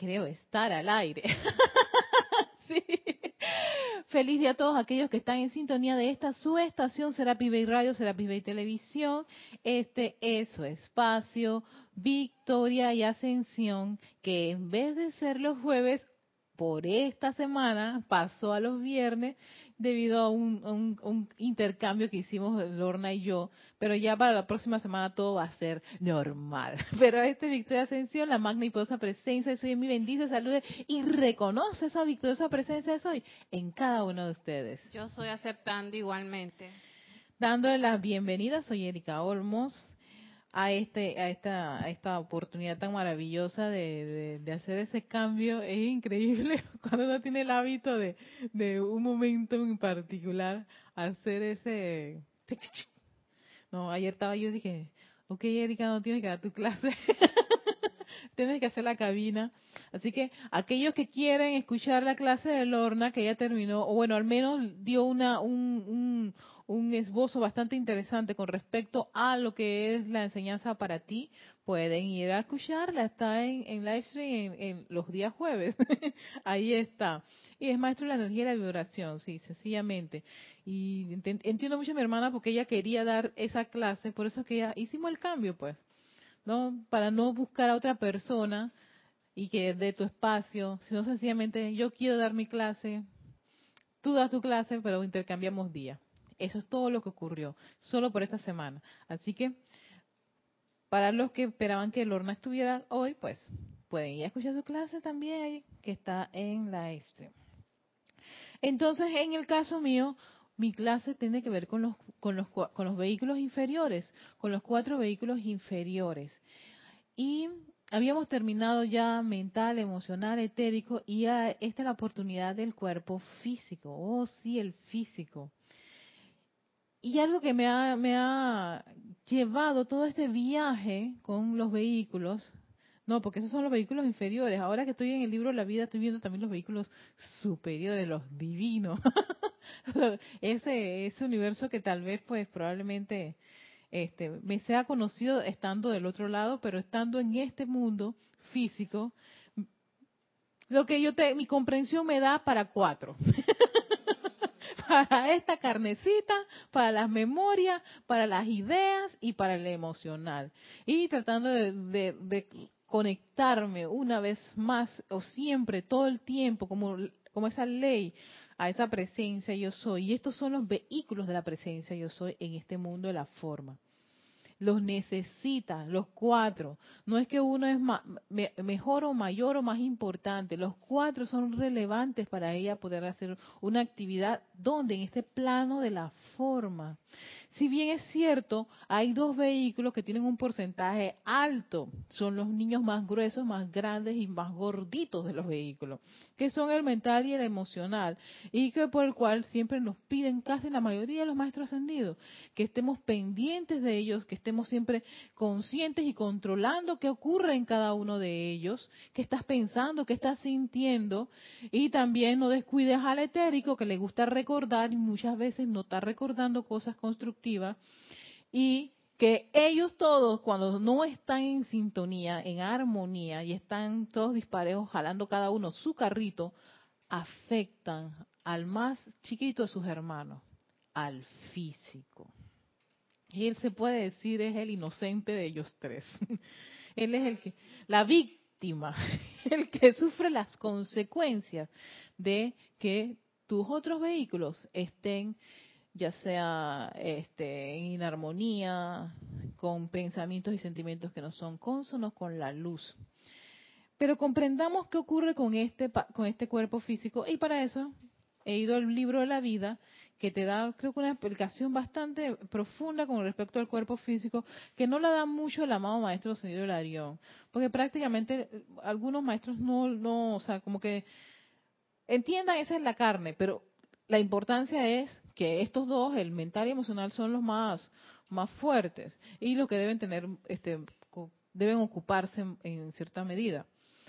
creo estar al aire. sí. Feliz día a todos aquellos que están en sintonía de esta su estación Serapi Bay Radio, Serapi Bay Televisión. Este es su espacio, Victoria y Ascensión, que en vez de ser los jueves, por esta semana pasó a los viernes debido a un, intercambio que hicimos Lorna y yo, pero ya para la próxima semana todo va a ser normal. Pero este Victoria Ascensión, la magna y poderosa presencia de Soy en mi bendice, salude y reconoce esa victoriosa presencia de Soy en cada uno de ustedes. Yo soy aceptando igualmente. Dándole las bienvenidas, soy Erika Olmos a este a esta a esta oportunidad tan maravillosa de, de, hacer ese cambio. Es increíble cuando uno tiene el hábito de, de un momento en particular hacer ese no ayer estaba yo dije ok Erika no tienes que dar tu clase. Tienes que hacer la cabina así que aquellos que quieren escuchar la clase de Lorna que ya terminó o bueno al menos dio una un, un un esbozo bastante interesante con respecto a lo que es la enseñanza para ti, pueden ir a escucharla. Está en, en live stream en, los días jueves. Ahí está. Y es maestro de la energía y la vibración, sí, sencillamente. Y entiendo mucho a mi hermana porque ella quería dar esa clase, por eso que ya hicimos el cambio, pues. ¿No? Para no buscar a otra persona y que dé tu espacio, sino sencillamente yo quiero dar mi clase, tú das tu clase, pero intercambiamos días. Eso es todo lo que ocurrió, solo por esta semana. Así que, para los que esperaban que Lorna estuviera hoy, pues pueden ir a escuchar su clase también, que está en la stream. Entonces, en el caso mío, mi clase tiene que ver con los, con los, con los vehículos inferiores, con los cuatro vehículos inferiores. Y habíamos terminado ya mental, emocional, etérico, y esta es la oportunidad del cuerpo físico. Oh, sí, el físico. Y algo que me ha, me ha llevado todo este viaje con los vehículos, no, porque esos son los vehículos inferiores. Ahora que estoy en el libro la vida, estoy viendo también los vehículos superiores, los divinos. ese, ese universo que tal vez, pues, probablemente este, me sea conocido estando del otro lado, pero estando en este mundo físico, lo que yo te, mi comprensión me da para cuatro. para esta carnecita, para las memorias, para las ideas y para el emocional. Y tratando de, conectarme una vez más o siempre, todo el tiempo, como, como esa ley, a esa presencia yo soy. Y estos son los vehículos de la presencia yo soy en este mundo de la forma los necesita, los cuatro. No es que uno es mejor o mayor o más importante, los cuatro son relevantes para ella poder hacer una actividad donde en este plano de la forma. Si bien es cierto, hay dos vehículos que tienen un porcentaje alto, son los niños más gruesos, más grandes y más gorditos de los vehículos, que son el mental y el emocional, y que por el cual siempre nos piden casi la mayoría de los maestros ascendidos, que estemos pendientes de ellos, que estemos siempre conscientes y controlando qué ocurre en cada uno de ellos, qué estás pensando, qué estás sintiendo, y también no descuides al etérico que le gusta recordar y muchas veces no está recordando cosas constructivas y que ellos todos, cuando no están en sintonía, en armonía y están todos disparejos jalando cada uno su carrito, afectan al más chiquito de sus hermanos, al físico. Y él se puede decir es el inocente de ellos tres. él es el que, la víctima, el que sufre las consecuencias de que tus otros vehículos estén ya sea este, en inarmonía, con pensamientos y sentimientos que no son consonos con la luz. Pero comprendamos qué ocurre con este, con este cuerpo físico y para eso he ido al libro de la vida que te da creo que una explicación bastante profunda con respecto al cuerpo físico que no la da mucho el amado maestro Señor Larión, porque prácticamente algunos maestros no, no, o sea, como que entiendan esa es la carne, pero la importancia es que estos dos, el mental y emocional, son los más, más fuertes y los que deben tener, este, deben ocuparse en, cierta medida,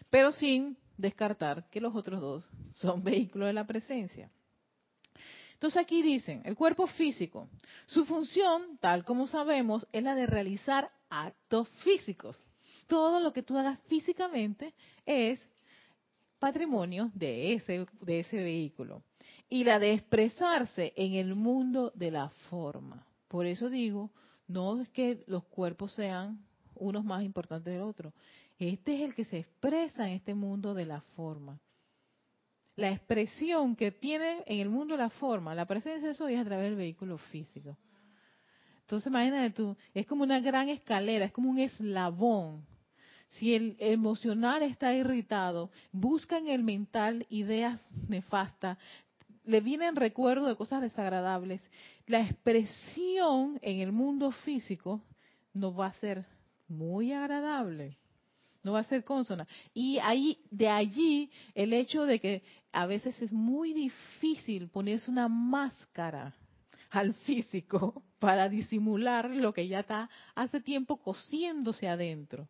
pero sin descartar que los otros dos son vehículos de la presencia. Entonces aquí dicen, el cuerpo físico, su función, tal como sabemos, es la de realizar actos físicos. Todo lo que tú hagas físicamente es patrimonio de ese, de ese vehículo. Y la de expresarse en el mundo de la forma. Por eso digo, no es que los cuerpos sean unos más importantes del otro. Este es el que se expresa en este mundo de la forma. La expresión que tiene en el mundo la forma, la presencia de eso es a través del vehículo físico. Entonces imagínate tú, es como una gran escalera, es como un eslabón. Si el emocional está irritado, busca en el mental ideas nefastas, le vienen recuerdos de cosas desagradables, la expresión en el mundo físico no va a ser muy agradable, no va a ser consona. Y ahí, de allí, el hecho de que a veces es muy difícil ponerse una máscara al físico para disimular lo que ya está hace tiempo cosiéndose adentro.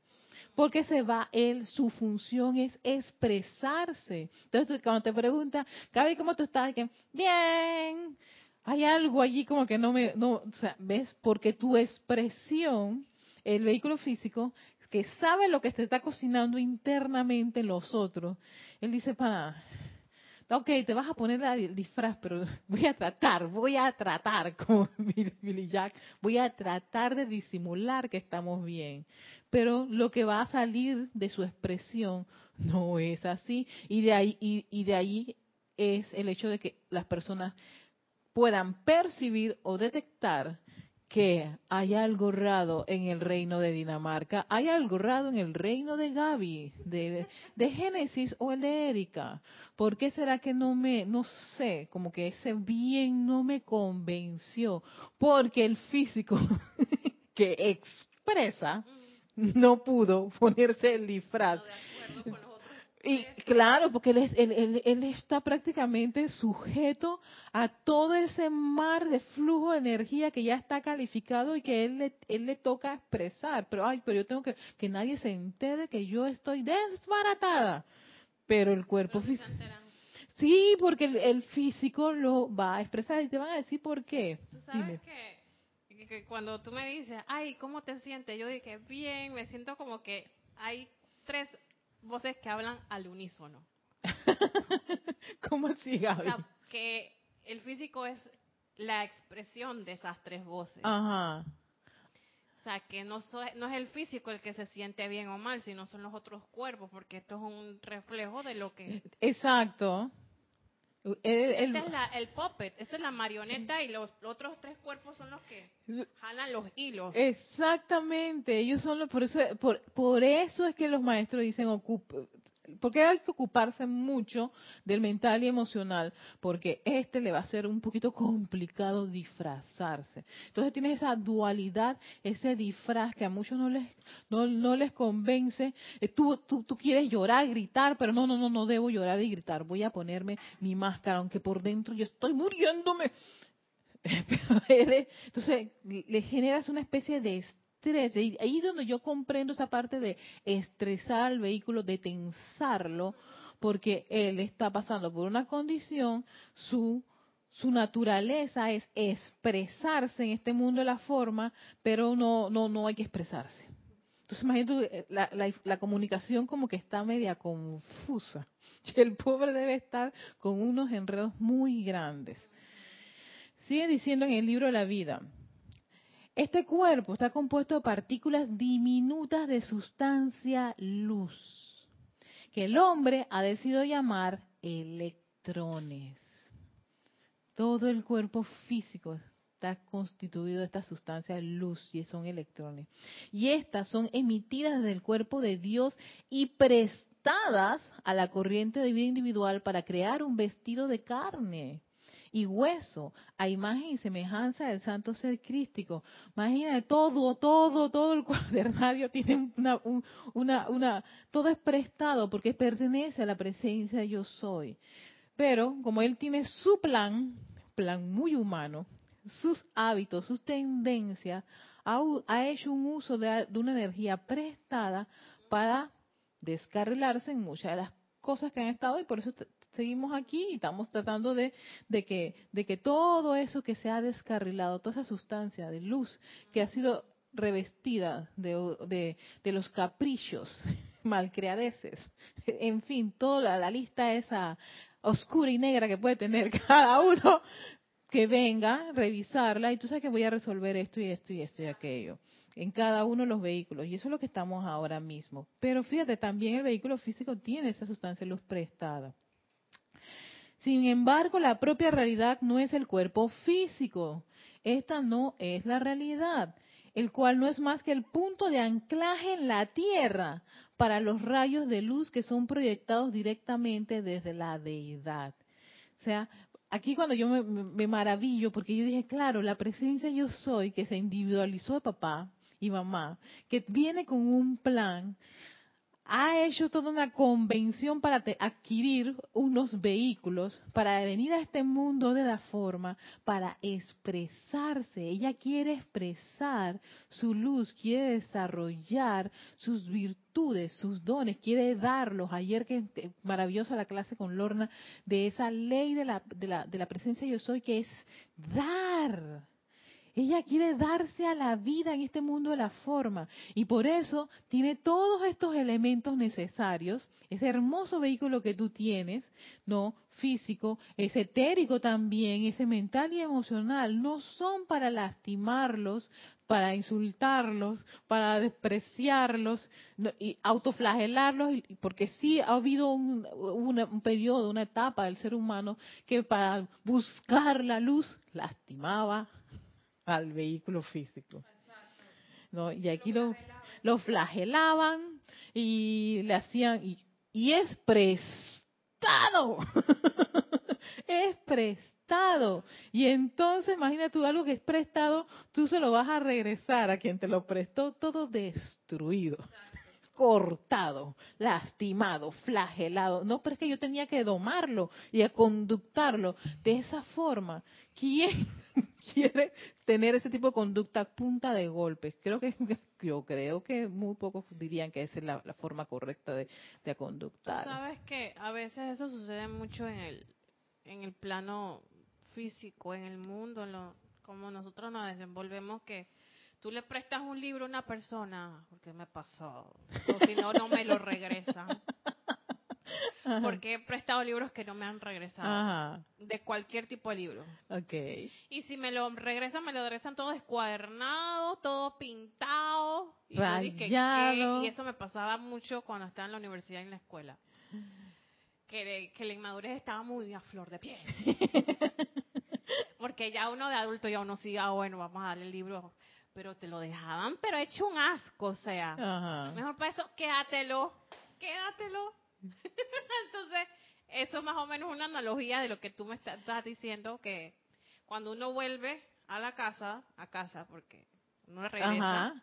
Porque se va él, su función es expresarse. Entonces, cuando te pregunta, Gaby, ¿cómo tú estás? Bien. Hay algo allí como que no me, no, o sea, ¿ves? Porque tu expresión, el vehículo físico, que sabe lo que se está cocinando internamente en los otros, él dice, para, ok, te vas a poner el disfraz, pero voy a tratar, voy a tratar, como Billy Jack, voy a tratar de disimular que estamos bien. Pero lo que va a salir de su expresión no es así. Y de ahí, y de ahí es el hecho de que las personas puedan percibir o detectar que hay algo raro en el reino de Dinamarca, hay algo raro en el reino de Gaby, de, de Génesis o el de Erika. ¿Por qué será que no me, no sé, como que ese bien no me convenció? Porque el físico que expresa no pudo ponerse el disfraz. Y claro, porque él, él, está prácticamente sujeto a todo ese mar de flujo de energía que ya está calificado y que él le, él le toca expresar. Pero, ay, pero yo tengo que que nadie se entere que yo estoy desbaratada. Pero el cuerpo físico. Sí, porque el, físico lo va a expresar y te van a decir por qué. Tú sabes que, que cuando tú me dices, ay, ¿cómo te sientes? Yo dije, bien, me siento como que hay tres voces que hablan al unísono. ¿Cómo así, Gaby? O sea, que el físico es la expresión de esas tres voces. Ajá. O sea, que no, no es el físico el que se siente bien o mal, sino son los otros cuerpos, porque esto es un reflejo de lo que... Exacto. Este es el puppet, esta es la marioneta y los, otros tres cuerpos son los que jalan los hilos. Exactamente, ellos son los, por eso, por, por eso es que los maestros dicen porque hay que ocuparse mucho del mental y emocional, porque este le va a ser un poquito complicado disfrazarse. Entonces tienes esa dualidad, ese disfraz que a muchos no les no, les convence. Eh, tú, tú, tú quieres llorar, gritar, pero no, no, no, no debo llorar y gritar. Voy a ponerme mi máscara, aunque por dentro yo estoy muriéndome. entonces le generas una especie de Ahí es donde yo comprendo esa parte de estresar al vehículo, de tensarlo, porque él está pasando por una condición, su, su naturaleza es expresarse en este mundo de la forma, pero no, no, no hay que expresarse. Entonces imagínate, eh, la, la, la, comunicación como que está media confusa. Y el pobre debe estar con unos enredos muy grandes. Sigue diciendo en el libro de la vida, este cuerpo está compuesto de partículas diminutas de sustancia luz, que el hombre ha decidido llamar electrones. Todo el cuerpo físico está constituido de esta sustancia luz y son electrones. Y estas son emitidas del cuerpo de Dios y prestadas a la corriente de vida individual para crear un vestido de carne y hueso a imagen y semejanza del santo ser crístico. Imagina todo, todo, todo el cuadernario tiene una, una, una, todo es prestado porque pertenece a la presencia yo soy. Pero como él tiene su plan, plan muy humano, sus hábitos, sus tendencias, ha, hecho un uso de, de una energía prestada para descarrilarse en muchas de las cosas que han estado y por eso seguimos aquí y estamos tratando de, que, de que todo eso que se ha descarrilado, toda esa sustancia de luz que ha sido revestida de, de, los caprichos malcriadeces, en fin, toda la, lista esa oscura y negra que puede tener cada uno, que venga, revisarla y tú sabes que voy a resolver esto y esto y esto y aquello en cada uno de los vehículos. Y eso es lo que estamos ahora mismo. Pero fíjate, también el vehículo físico tiene esa sustancia luz prestada. Sin embargo, la propia realidad no es el cuerpo físico. Esta no es la realidad, el cual no es más que el punto de anclaje en la tierra para los rayos de luz que son proyectados directamente desde la deidad. O sea, aquí cuando yo me, maravillo, porque yo dije, claro, la presencia yo soy, que se individualizó de papá y mamá, que viene con un plan, ha hecho toda una convención para adquirir unos vehículos, para venir a este mundo de la forma, para expresarse. Ella quiere expresar su luz, quiere desarrollar sus virtudes, sus dones, quiere darlos. Ayer que maravillosa la clase con Lorna de esa ley de la, de la, de la presencia yo soy, que es dar ella quiere darse a la vida en este mundo de la forma. Y por eso tiene todos estos elementos necesarios, ese hermoso vehículo que tú tienes, no físico, ese etérico también, ese mental y emocional, no son para lastimarlos, para insultarlos, para despreciarlos y autoflagelarlos, porque sí ha habido un, un periodo, una etapa del ser humano que para buscar la luz lastimaba, al vehículo físico. ¿no? Y aquí lo, lo flagelaban y le hacían, y, es prestado, es prestado. Y entonces, imagínate tú algo que es prestado, tú se lo vas a regresar a quien te lo prestó todo destruido cortado, lastimado, flagelado. No, pero es que yo tenía que domarlo y conductarlo de esa forma. ¿Quién quiere tener ese tipo de conducta punta de golpes? Creo que yo creo que muy pocos dirían que esa es la, forma correcta de, de conductar. Sabes que a veces eso sucede mucho en el en el plano físico, en el mundo, lo, como nosotros nos desenvolvemos que tú le prestas un libro a una persona, porque me pasó, o si no, no me lo regresan. Porque he prestado libros que no me han regresado. De cualquier tipo de libro. Okay. Y si me lo regresan, me lo regresan todo descuadernado, todo pintado. Y, y eso me pasaba mucho cuando estaba en la universidad y en la escuela. Que, que la inmadurez estaba muy a flor de piel. Porque ya uno de adulto, ya uno sí, ah, bueno, vamos a darle el libro pero te lo dejaban, pero hecho un asco, o sea, mejor para eso, quédatelo, quédatelo. Entonces, eso es más o menos una analogía de lo que tú me estás diciendo, que cuando uno vuelve a la casa, a casa, porque uno regresa,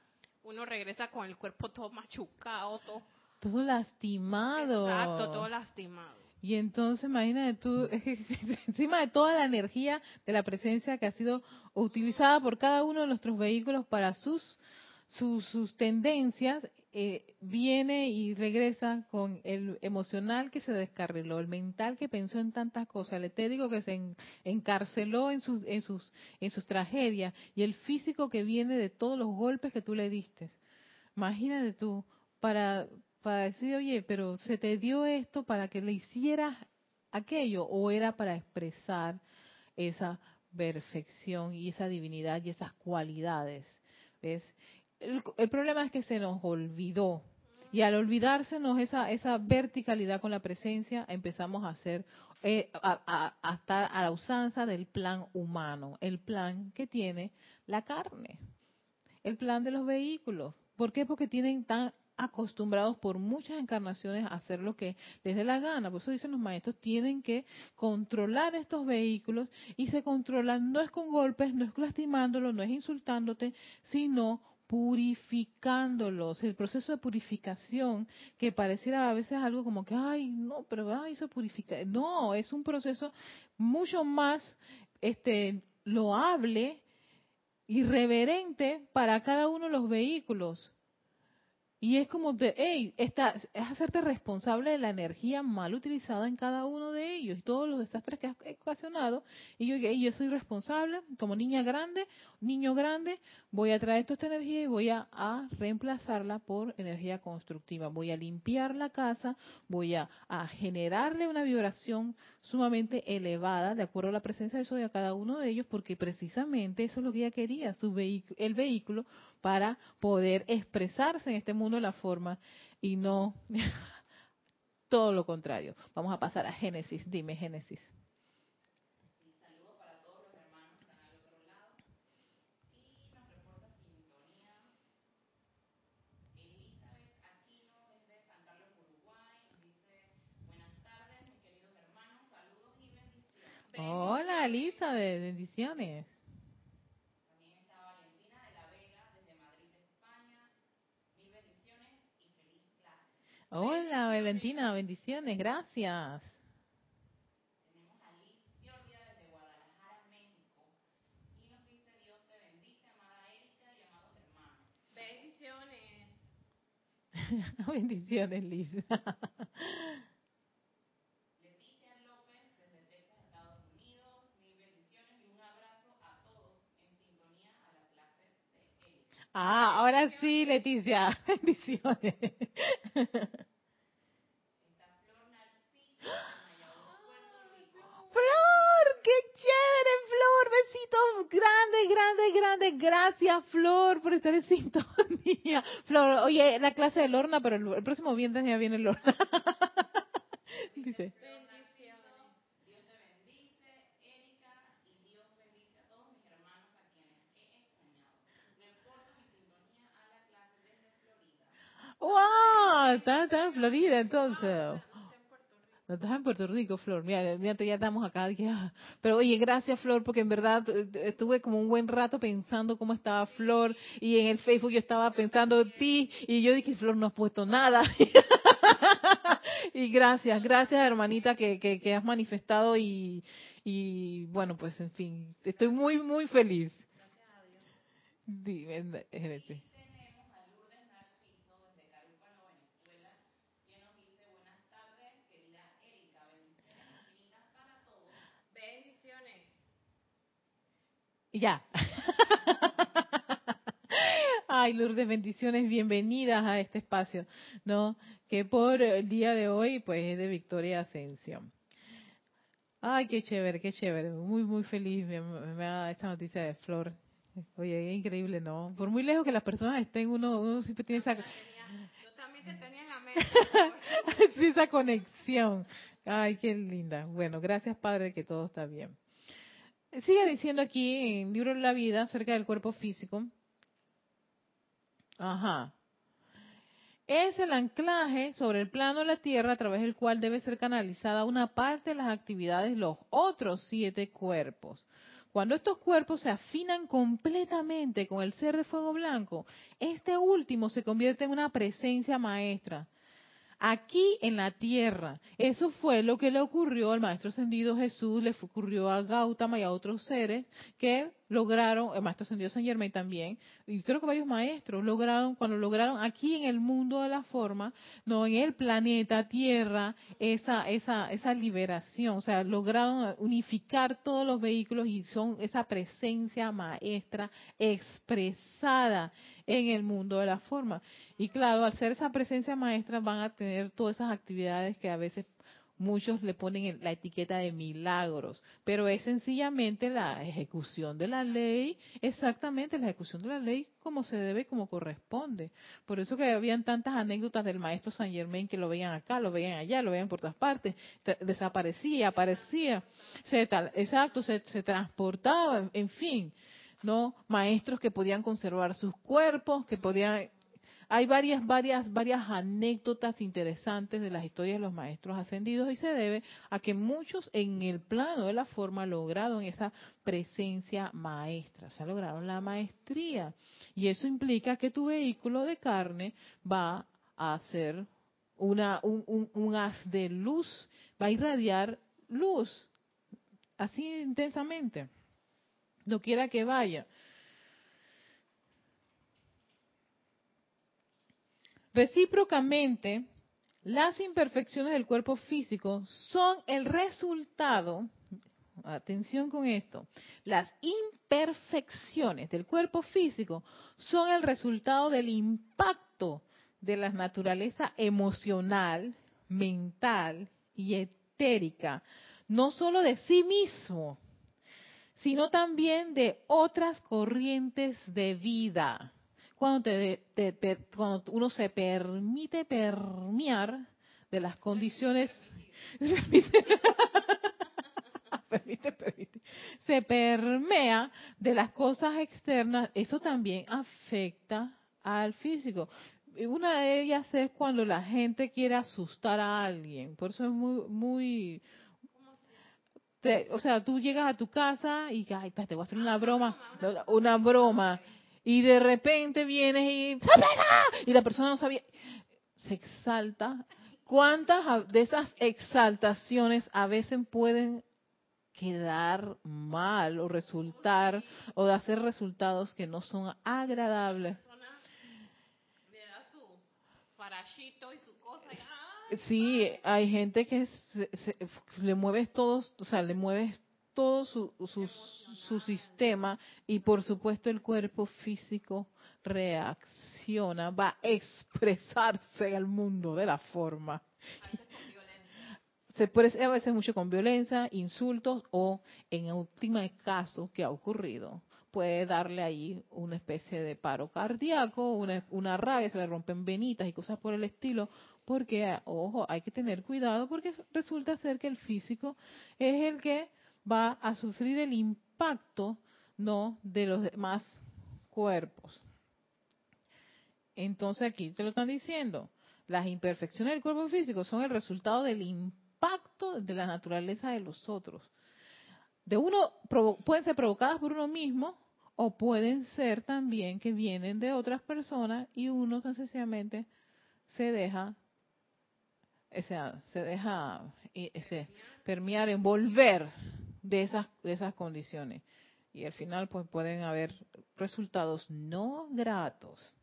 uno regresa con el cuerpo todo machucado, todo... Todo lastimado. Exacto, todo lastimado. Y entonces, imagínate tú, encima de toda la energía de la presencia que ha sido utilizada por cada uno de nuestros vehículos para sus, sus, tendencias, eh, viene y regresa con el emocional que se descarriló, el mental que pensó en tantas cosas, el etérico que se encarceló en sus, en, sus, en sus tragedias y el físico que viene de todos los golpes que tú le diste. Imagínate tú, para, para decir, oye, pero se te dio esto para que le hicieras aquello o era para expresar esa perfección y esa divinidad y esas cualidades. ¿Ves? El, problema es que se nos olvidó. Y al olvidársenos esa, esa verticalidad con la presencia, empezamos a hacer, eh, a, a estar a la usanza del plan humano, el plan que tiene la carne, el plan de los vehículos. ¿Por qué? Porque tienen tan acostumbrados por muchas encarnaciones a hacer lo que les dé la gana. Por eso dicen los maestros, tienen que controlar estos vehículos y se controlan no es con golpes, no es lastimándolos, no es insultándote, sino purificándolos. El proceso de purificación que pareciera a veces algo como que, ay, no, pero ay, eso purifica. No, es un proceso mucho más este loable y reverente para cada uno de los vehículos Y es como de, hey, está, es hacerte responsable de la energía mal utilizada en cada uno de ellos y todos los desastres que has ocasionado. Y yo, yo soy responsable, como niña grande, niño grande, voy a traer toda esta energía y voy a, reemplazarla por energía constructiva. Voy a limpiar la casa, voy a, generarle una vibración sumamente elevada, de acuerdo a la presencia de eso a cada uno de ellos, porque precisamente eso es lo que ella quería, su el vehículo para poder expresarse en este mundo de la forma y no todo lo contrario. Vamos a pasar a Génesis. Dime, Génesis. Hola, Elizabeth, bendiciones. Hola, Valentina, bendiciones, gracias. Tenemos a Liz Giorgia desde Guadalajara, México. Y nos dice, Dios te bendice, amada Erika y amados hermanos. Bendiciones. bendiciones, Liz. Leticia López desde Texas, Estados Unidos. Mil bendiciones y un abrazo a todos en sintonía a la clase de Erika. Ah, ahora sí, Leticia. Bendiciones. Flor, qué chévere, Flor, besitos grandes, grandes, grandes. Gracias, Flor, por estar en sintonía. Flor, oye, la clase de Lorna, pero el, próximo viernes ya viene Lorna. Dice. ¡Wow! Está, está en Florida entonces. No estás en Puerto Rico, Flor. Mira, ya estamos acá. Ah. Pero oye, gracias, Flor, porque en verdad eh, estuve como un buen rato pensando cómo estaba Flor. Y en el Facebook yo estaba pensando en ti. Y yo dije, Flor, no has puesto nada. y gracias, gracias, hermanita, que, que, has manifestado. Y, y bueno, pues en fin, estoy muy, muy feliz. Gracias ya. Ay, Lourdes, bendiciones, bienvenidas a este espacio, ¿no? Que por el día de hoy, pues, es de Victoria Ascensión. Ay, qué chévere, qué chévere. Muy, muy feliz me, da esta noticia de Flor. Oye, es increíble, ¿no? Por muy lejos que las personas estén, uno, uno siempre tiene esa... Yo también te tenía en la mente. sí, esa conexión. Ay, qué linda. Bueno, gracias, Padre, que todo está bien. Sigue diciendo aquí en el libro de la vida acerca del cuerpo físico. Ajá. Es el anclaje sobre el plano de la Tierra a través del cual debe ser canalizada una parte de las actividades de los otros siete cuerpos. Cuando estos cuerpos se afinan completamente con el ser de fuego blanco, este último se convierte en una presencia maestra aquí en la tierra. Eso fue lo que le ocurrió al Maestro Ascendido Jesús, le ocurrió a Gautama y a otros seres que lograron, el Maestro Ascendido San Germain también, y creo que varios maestros lograron, cuando lograron aquí en el mundo de la forma, no en el planeta Tierra, esa, esa, esa liberación, o sea, lograron unificar todos los vehículos y son esa presencia maestra expresada en el mundo de la forma. Y claro, al ser esa presencia maestra van a tener todas esas actividades que a veces muchos le ponen la etiqueta de milagros, pero es sencillamente la ejecución de la ley, exactamente la ejecución de la ley como se debe, como corresponde. Por eso que habían tantas anécdotas del maestro San Germain que lo veían acá, lo veían allá, lo veían por todas partes, desaparecía, aparecía, se, exacto, se, se transportaba, en fin. ¿no? Maestros que podían conservar sus cuerpos, que podían hay varias, varias, varias anécdotas interesantes de las historias de los maestros ascendidos y se debe a que muchos en el plano de la forma lograron esa presencia maestra, o sea, lograron la maestría. Y eso implica que tu vehículo de carne va a ser una, un, un haz de luz, va a irradiar luz, así intensamente no quiera que vaya. Recíprocamente, las imperfecciones del cuerpo físico son el resultado, atención con esto, las imperfecciones del cuerpo físico son el resultado del impacto de la naturaleza emocional, mental y etérica, no solo de sí mismo, sino también de otras corrientes de vida. Cuando, te, cuando uno se permite permear de las condiciones, permite, permite, se permea de las cosas externas, eso también afecta al físico. Una de ellas es cuando la gente quiere asustar a alguien, por eso es muy, muy, o sea, tú llegas a tu casa y, ay, te voy a hacer una broma, una broma, y de repente vienes y, y la persona no sabía, se exalta. ¿Cuántas de esas exaltaciones a veces pueden quedar mal o resultar o de hacer resultados que no son agradables? Sí, hay gente que se, le mueves todos, o sea, le mueves todo su, su, sistema y por supuesto el cuerpo físico reacciona, va a expresarse al mundo de la forma. Se puede a veces mucho con violencia, insultos o en última caso que ha ocurrido puede darle ahí una especie de paro cardíaco, una, una rabia, se le rompen venitas y cosas por el estilo, porque, ojo, hay que tener cuidado porque resulta ser que el físico es el que va a sufrir el impacto, no de los demás cuerpos. Entonces aquí te lo están diciendo, las imperfecciones del cuerpo físico son el resultado del impacto de la naturaleza de los otros. De uno pueden ser provocadas por uno mismo o pueden ser también que vienen de otras personas y uno tan sencillamente se deja o sea, se deja este, permear, envolver de esas, de esas condiciones. Y al final pues pueden haber resultados no gratos.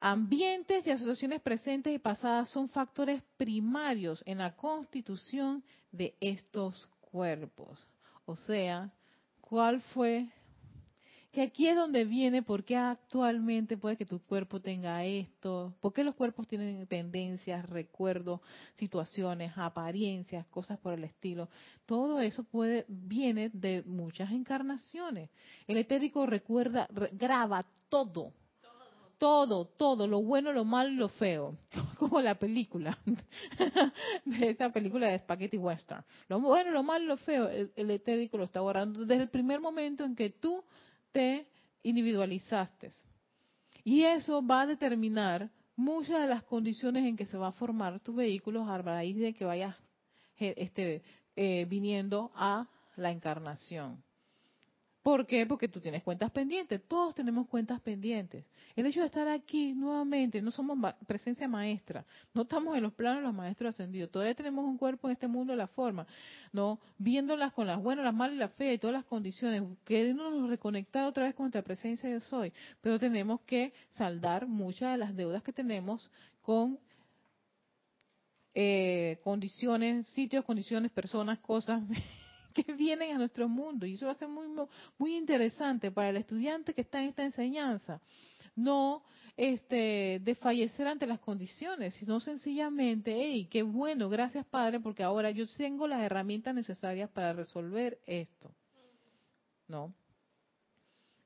Ambientes y asociaciones presentes y pasadas son factores primarios en la constitución de estos cuerpos. O sea, ¿cuál fue que aquí es donde viene por qué actualmente puede que tu cuerpo tenga esto, por qué los cuerpos tienen tendencias, recuerdos, situaciones, apariencias, cosas por el estilo. Todo eso puede viene de muchas encarnaciones. El etérico recuerda, graba todo. Todo, todo, lo bueno, lo malo lo feo, como la película, de esa película de Spaghetti Western. Lo bueno, lo malo lo feo, el, el etérico lo está guardando desde el primer momento en que tú te individualizaste. Y eso va a determinar muchas de las condiciones en que se va a formar tu vehículo a raíz de que vayas este, eh, viniendo a la encarnación. ¿Por qué? Porque tú tienes cuentas pendientes, todos tenemos cuentas pendientes. El hecho de estar aquí nuevamente, no somos presencia maestra, no estamos en los planos de los maestros ascendidos, todavía tenemos un cuerpo en este mundo de la forma, no viéndolas con las buenas, las malas y la fe y todas las condiciones, nos reconectar otra vez con nuestra presencia de soy, pero tenemos que saldar muchas de las deudas que tenemos con eh, condiciones, sitios, condiciones, personas, cosas que vienen a nuestro mundo. Y eso va a ser muy, muy interesante para el estudiante que está en esta enseñanza. No este, desfallecer ante las condiciones, sino sencillamente, hey, qué bueno, gracias Padre, porque ahora yo tengo las herramientas necesarias para resolver esto. ¿No?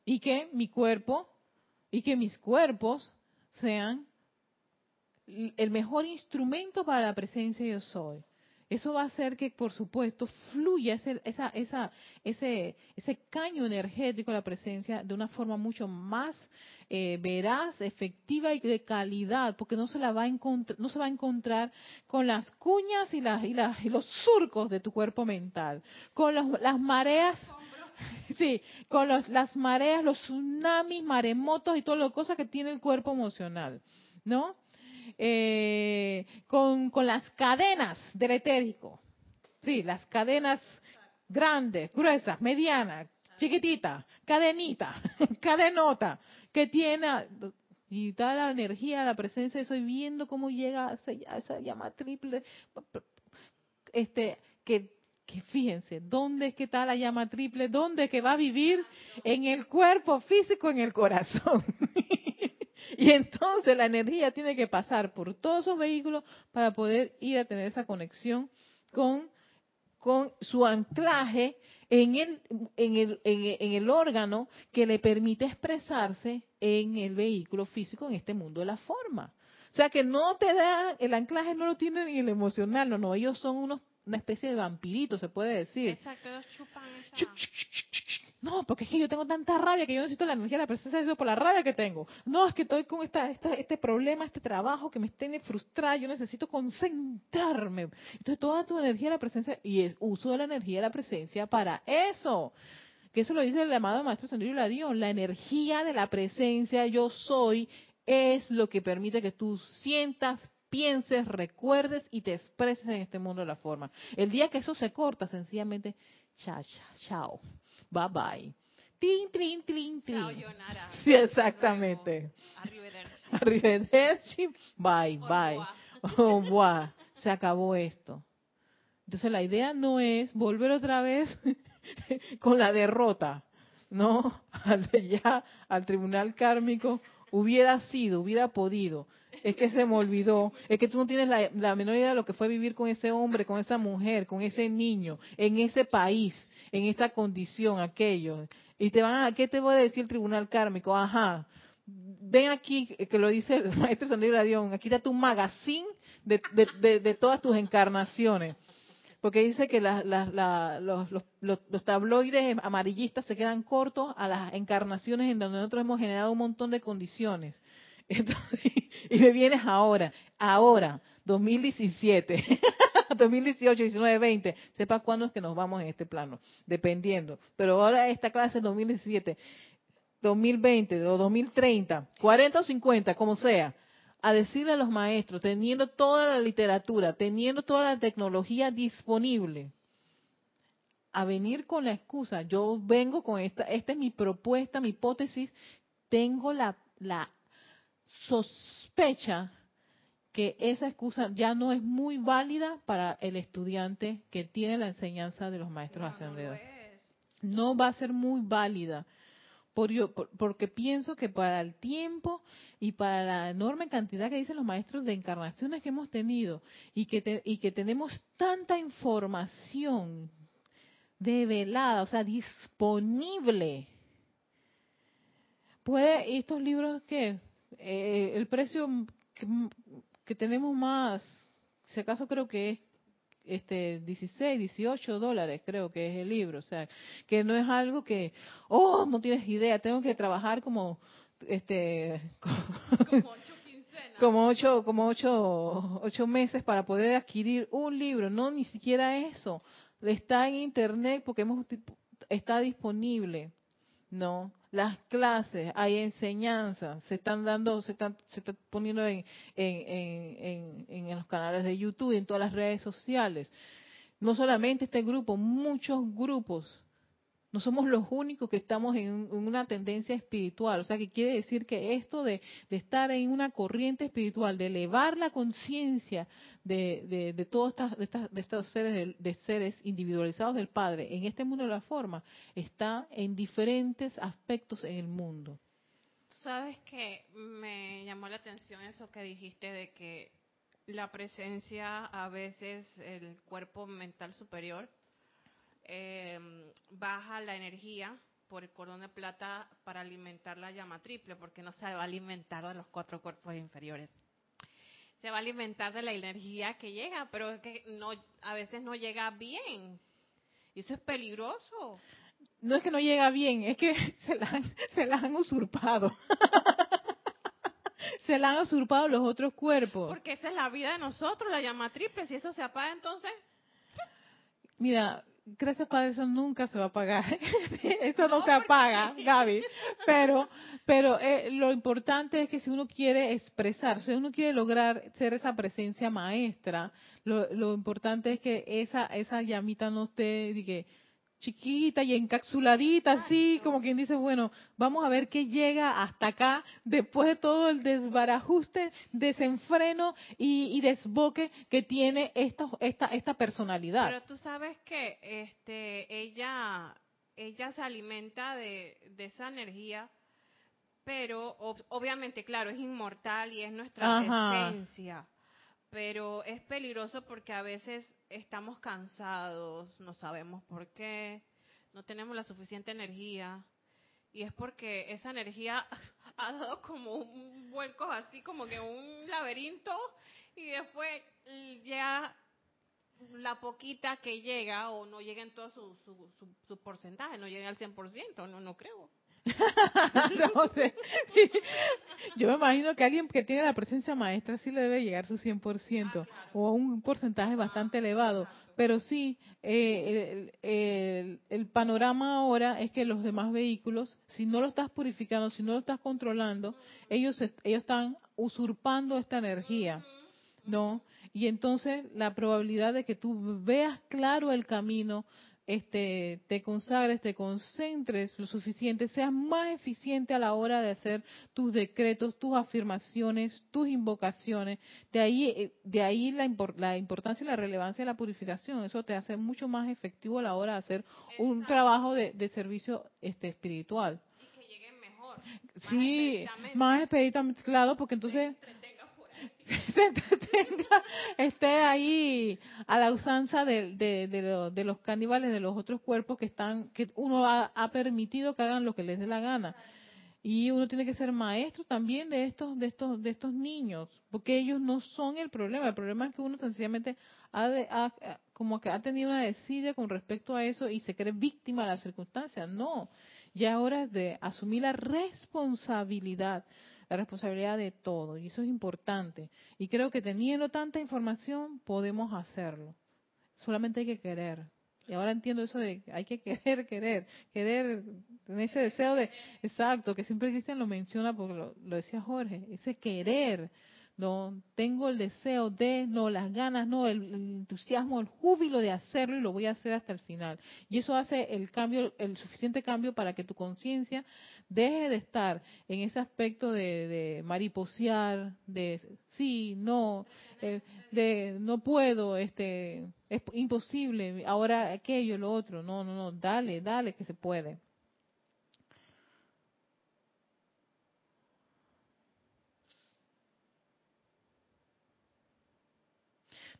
Y que mi cuerpo y que mis cuerpos sean el mejor instrumento para la presencia yo soy. Eso va a hacer que, por supuesto, fluya ese, esa, esa, ese, ese caño energético la presencia de una forma mucho más eh, veraz, efectiva y de calidad, porque no se la va a no se va a encontrar con las cuñas y, las, y, las, y los surcos de tu cuerpo mental, con las mareas. Sí, con las mareas, los tsunamis, maremotos y todas las cosas que tiene el cuerpo emocional, ¿no? Eh, con, con las cadenas del etérico. Sí, las cadenas grandes, gruesas, medianas, chiquitita, cadenita, cadenota, que tiene, y está la energía, la presencia, estoy viendo cómo llega esa, esa llama triple, este, que, que fíjense, ¿dónde es que está la llama triple? ¿Dónde es que va a vivir? En el cuerpo físico, en el corazón. y entonces la energía tiene que pasar por todos esos vehículos para poder ir a tener esa conexión con, con su anclaje en el, en, el, en, el órgano que le permite expresarse en el vehículo físico en este mundo de la forma. O sea que no te da, el anclaje no lo tiene ni el emocional, no, no, ellos son unos, una especie de vampiritos, se puede decir. Exacto, ellos chupan no, porque es que yo tengo tanta rabia que yo necesito la energía, la presencia de eso por la rabia que tengo. No, es que estoy con esta, este problema, este trabajo que me tiene frustrada, yo necesito concentrarme. Entonces toda tu energía, la presencia, y es uso de la energía de la presencia para eso. Que eso lo dice el amado Maestro Sendero Ladión. La energía de la presencia, yo soy, es lo que permite que tú sientas, pienses, recuerdes y te expreses en este mundo de la forma. El día que eso se corta, sencillamente, chao, chao Bye bye. Tin, tin, tin, tin. Sí, exactamente. Arrivederci. Arrivederci. Bye, bye. Oh, wow. Se acabó esto. Entonces la idea no es volver otra vez con la derrota, no, al ya al tribunal kármico hubiera sido, hubiera podido. Es que se me olvidó, es que tú no tienes la, menor idea de lo que fue vivir con ese hombre, con esa mujer, con ese niño, en ese país, en esta condición, aquello. Y te van a, ¿qué te voy a decir el tribunal kármico? Ajá, ven aquí, que lo dice el maestro San Dion, aquí está tu magazine de, todas tus encarnaciones. Porque dice que los, los, tabloides amarillistas se quedan cortos a las encarnaciones en donde nosotros hemos generado un montón de condiciones. y me vienes ahora, ahora, 2017, 2018, 19, 20, sepa cuándo es que nos vamos en este plano, dependiendo. Pero ahora esta clase es 2017, 2020 o 2030, 40 o 50, como sea, a decirle a los maestros, teniendo toda la literatura, teniendo toda la tecnología disponible, a venir con la excusa, yo vengo con esta, esta es mi propuesta, mi hipótesis, tengo la, la sospecha que esa excusa ya no es muy válida para el estudiante que tiene la enseñanza de los maestros ascendidos. No, va a ser muy válida. Por porque pienso que para el tiempo y para la enorme cantidad que dicen los maestros de encarnaciones que hemos tenido y que, y que tenemos tanta información develada, o sea, disponible, puede estos libros que eh, el precio que, tenemos más, si acaso creo que es este 16, 18 dólares creo que es el libro, o sea, que no es algo que, oh, no tienes idea, tengo que trabajar como este como ocho como ocho, como ocho, ocho meses para poder adquirir un libro, no, ni siquiera eso, está en internet porque hemos está disponible, no, las clases, hay enseñanza, se están dando, se están, se están poniendo en, en, en, en, los canales de YouTube, en todas las redes sociales. No solamente este grupo, muchos grupos no somos los únicos que estamos en, una tendencia espiritual. O sea, que quiere decir que esto de, estar en una corriente espiritual, de elevar la conciencia de, de, todos estas, de, estos seres, de, seres individualizados del Padre en este mundo de la forma, está en diferentes aspectos en el mundo. Sabes que me llamó la atención eso que dijiste de que la presencia a veces el cuerpo mental superior eh, baja la energía por el cordón de plata para alimentar la llama triple, porque no se va a alimentar de los cuatro cuerpos inferiores. Se va a alimentar de la energía que llega, pero es que no, a veces no llega bien. Y eso es peligroso. No es que no llega bien, es que se la han, se la han usurpado. se la han usurpado los otros cuerpos. Porque esa es la vida de nosotros, la llama triple. Si eso se apaga, entonces. Mira, gracias Padre, eso nunca se va a pagar. eso no, se apaga, Gaby. Pero, pero eh, lo importante es que si uno quiere expresar, si uno quiere lograr ser esa presencia maestra, lo, lo importante es que esa, esa llamita no esté, dije, chiquita y encapsuladita, así como quien dice, bueno, vamos a ver qué llega hasta acá después de todo el desbarajuste, desenfreno y, desboque que tiene esta, esta, esta personalidad. Pero tú sabes que este, ella, ella se alimenta de, de esa energía, pero obviamente, claro, es inmortal y es nuestra esencia pero es peligroso porque a veces estamos cansados, no sabemos por qué, no tenemos la suficiente energía. Y es porque esa energía ha dado como un vuelco así, como que un laberinto, y después ya la poquita que llega, o no llega en todo su, su, su, porcentaje, no llega al 100%, no, no creo. yo me imagino que alguien que tiene la presencia maestra sí le debe llegar su 100% ah, o a un porcentaje bastante elevado. Pero sí, eh, el, el, panorama ahora es que los demás vehículos, si no lo estás purificando, si no lo estás controlando, ellos, ellos están usurpando esta energía, ¿no? Y entonces la probabilidad de que tú veas claro el camino, este, te consagres, te concentres lo suficiente, seas más eficiente a la hora de hacer tus decretos, tus afirmaciones, tus invocaciones. De ahí, eh, de ahí la, la importancia y la relevancia de la purificación. Eso te hace mucho más efectivo a la hora de hacer un trabajo de, servicio este, espiritual. Y que lleguen mejor. sí, más expeditamente, claro, porque entonces se entretenga, esté ahí a la usanza de, de, los caníbales de los otros cuerpos que están, que uno ha, permitido que hagan lo que les dé la gana. Y uno tiene que ser maestro también de estos, de estos, de estos niños, porque ellos no son el problema. El problema es que uno sencillamente ha, como que ha tenido una desidia con respecto a eso y se cree víctima de las circunstancias. No, ya ahora es de asumir la responsabilidad la responsabilidad de todo, y eso es importante. Y creo que teniendo tanta información podemos hacerlo. Solamente hay que querer. Y ahora entiendo eso de hay que querer, querer, querer, tener ese deseo de, exacto, que siempre Cristian lo menciona porque lo, lo decía Jorge, ese querer, no tengo el deseo de, no las ganas, no el, entusiasmo, el júbilo de hacerlo y lo voy a hacer hasta el final. Y eso hace el cambio, el suficiente cambio para que tu conciencia deje de estar en ese aspecto de, mariposear, de sí, no, eh, de no puedo, este, es imposible, ahora aquello, lo otro, no, no, no, dale, dale que se puede.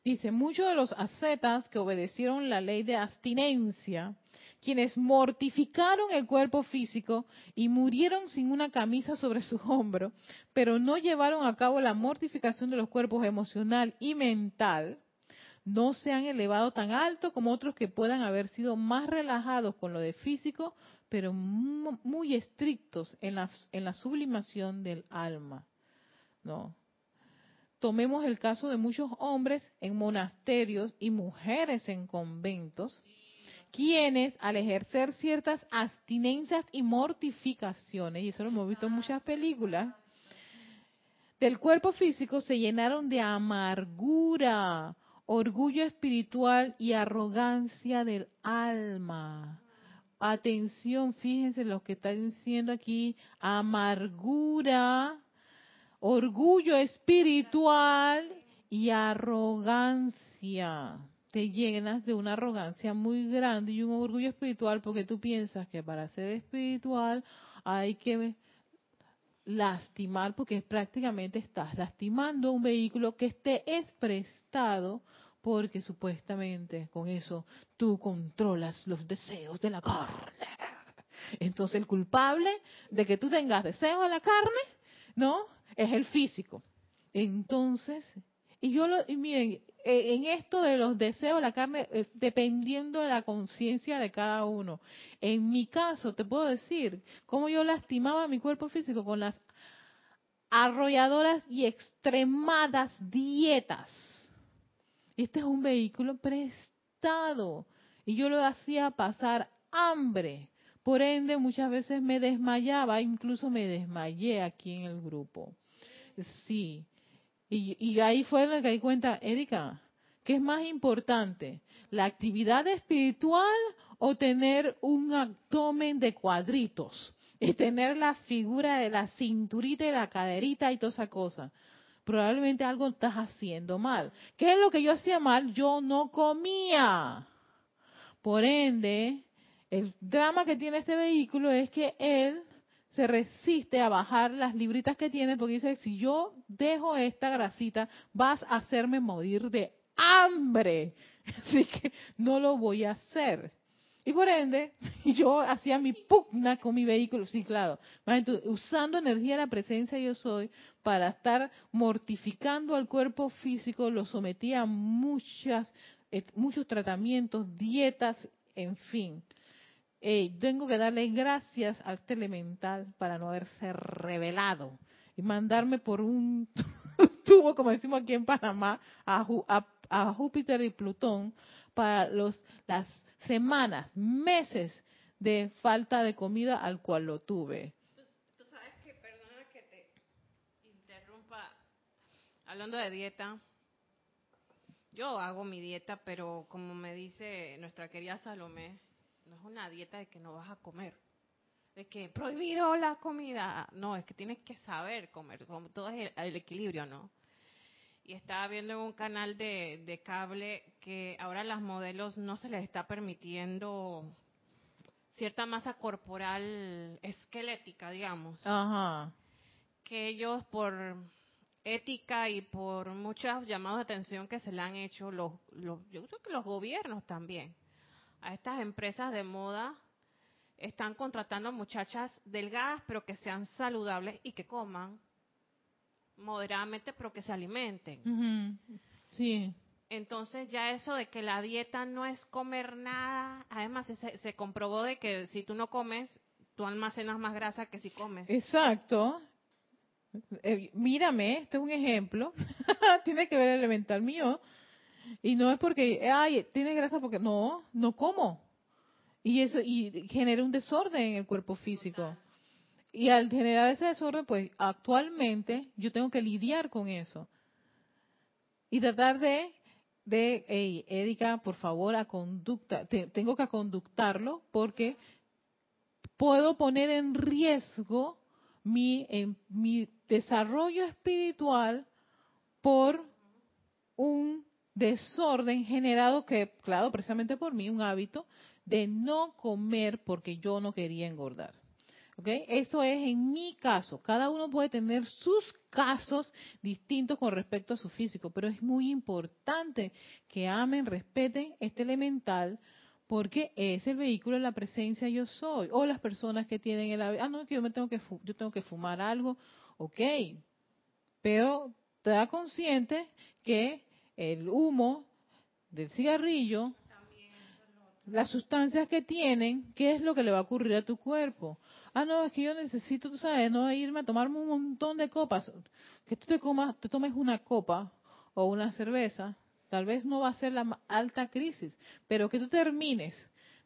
Dice, muchos de los ascetas que obedecieron la ley de abstinencia, quienes mortificaron el cuerpo físico y murieron sin una camisa sobre su hombro, pero no llevaron a cabo la mortificación de los cuerpos emocional y mental, no se han elevado tan alto como otros que puedan haber sido más relajados con lo de físico, pero muy estrictos en la, en la sublimación del alma. ¿no? Tomemos el caso de muchos hombres en monasterios y mujeres en conventos, quienes al ejercer ciertas abstinencias y mortificaciones, y eso lo hemos visto en muchas películas, del cuerpo físico se llenaron de amargura, orgullo espiritual y arrogancia del alma. Atención, fíjense lo que está diciendo aquí, amargura, orgullo espiritual y arrogancia. Te llenas de una arrogancia muy grande y un orgullo espiritual porque tú piensas que para ser espiritual hay que lastimar porque prácticamente estás lastimando un vehículo que esté es prestado porque supuestamente con eso tú controlas los deseos de la carne. Entonces el culpable de que tú tengas deseos a la carne, ¿no? es el físico. Entonces, y yo lo, y miren, eh, en esto de los deseos, la carne, eh, dependiendo de la conciencia de cada uno. En mi caso, te puedo decir cómo yo lastimaba mi cuerpo físico con las arrolladoras y extremadas dietas. Este es un vehículo prestado y yo lo hacía pasar hambre. Por ende, muchas veces me desmayaba, incluso me desmayé aquí en el grupo. Sí. Y, ahí fue lo que di cuenta, Erika, ¿qué es más importante? ¿La actividad espiritual o tener un abdomen de cuadritos? Y tener la figura de la cinturita y la caderita y toda esa cosa. Probablemente algo estás haciendo mal. ¿Qué es lo que yo hacía mal? Yo no comía. Por ende, el drama que tiene este vehículo es que él se resiste a bajar las libritas que tiene porque dice, si yo dejo esta grasita, vas a hacerme morir de hambre. Así que no lo voy a hacer. Y por ende, yo hacía mi pugna con mi vehículo, sí, claro, usando energía de la presencia yo soy para estar mortificando al cuerpo físico, lo sometía a muchas, eh, muchos tratamientos, dietas, en fin tengo que darle gracias a este elemental para no haberse revelado y mandarme por un tubo, como decimos aquí en Panamá, a, a, Júpiter y Plutón para los, las semanas, meses de falta de comida al cual lo tuve. Sabes que, perdona que te interrumpa, hablando de dieta, yo hago mi dieta, pero como me dice nuestra querida Salomé, no es una dieta de que no vas a comer, de que prohibido la comida. No, es que tienes que saber comer, como todo es el, equilibrio, ¿no? Y estaba viendo en un canal de, de cable que ahora a las modelos no se les está permitiendo cierta masa corporal esquelética, digamos. Ajá. Que ellos por ética y por muchos llamados de atención que se le han hecho los, los yo creo que los gobiernos también a estas empresas de moda están contratando muchachas delgadas pero que sean saludables y que coman moderadamente pero que se alimenten. Sí. Entonces ya eso de que la dieta no es comer nada, además se, se comprobó de que si tú no comes, tú almacenas más grasa que si comes. Exacto. Eh, mírame, este es un ejemplo. Tiene que ver el elemental mío. Y no es porque, ay, tiene grasa porque no, no como. Y eso y genera un desorden en el cuerpo físico. Y al generar ese desorden, pues actualmente yo tengo que lidiar con eso. Y tratar de, de hey, Erika, por favor, a conducta, tengo que conductarlo porque puedo poner en riesgo mi, en, mi desarrollo espiritual por un desorden generado que, claro, precisamente por mí, un hábito de no comer porque yo no quería engordar. ¿Ok? Eso es en mi caso. Cada uno puede tener sus casos distintos con respecto a su físico, pero es muy importante que amen, respeten este elemental porque es el vehículo de la presencia yo soy. O las personas que tienen el ah no, que yo me tengo que yo tengo que fumar algo, ok. Pero te da consciente que el humo del cigarrillo, las sustancias que tienen, ¿qué es lo que le va a ocurrir a tu cuerpo? Ah, no, es que yo necesito, tú sabes, no irme a tomarme un montón de copas. Que tú te, comas, te tomes una copa o una cerveza, tal vez no va a ser la alta crisis, pero que tú termines,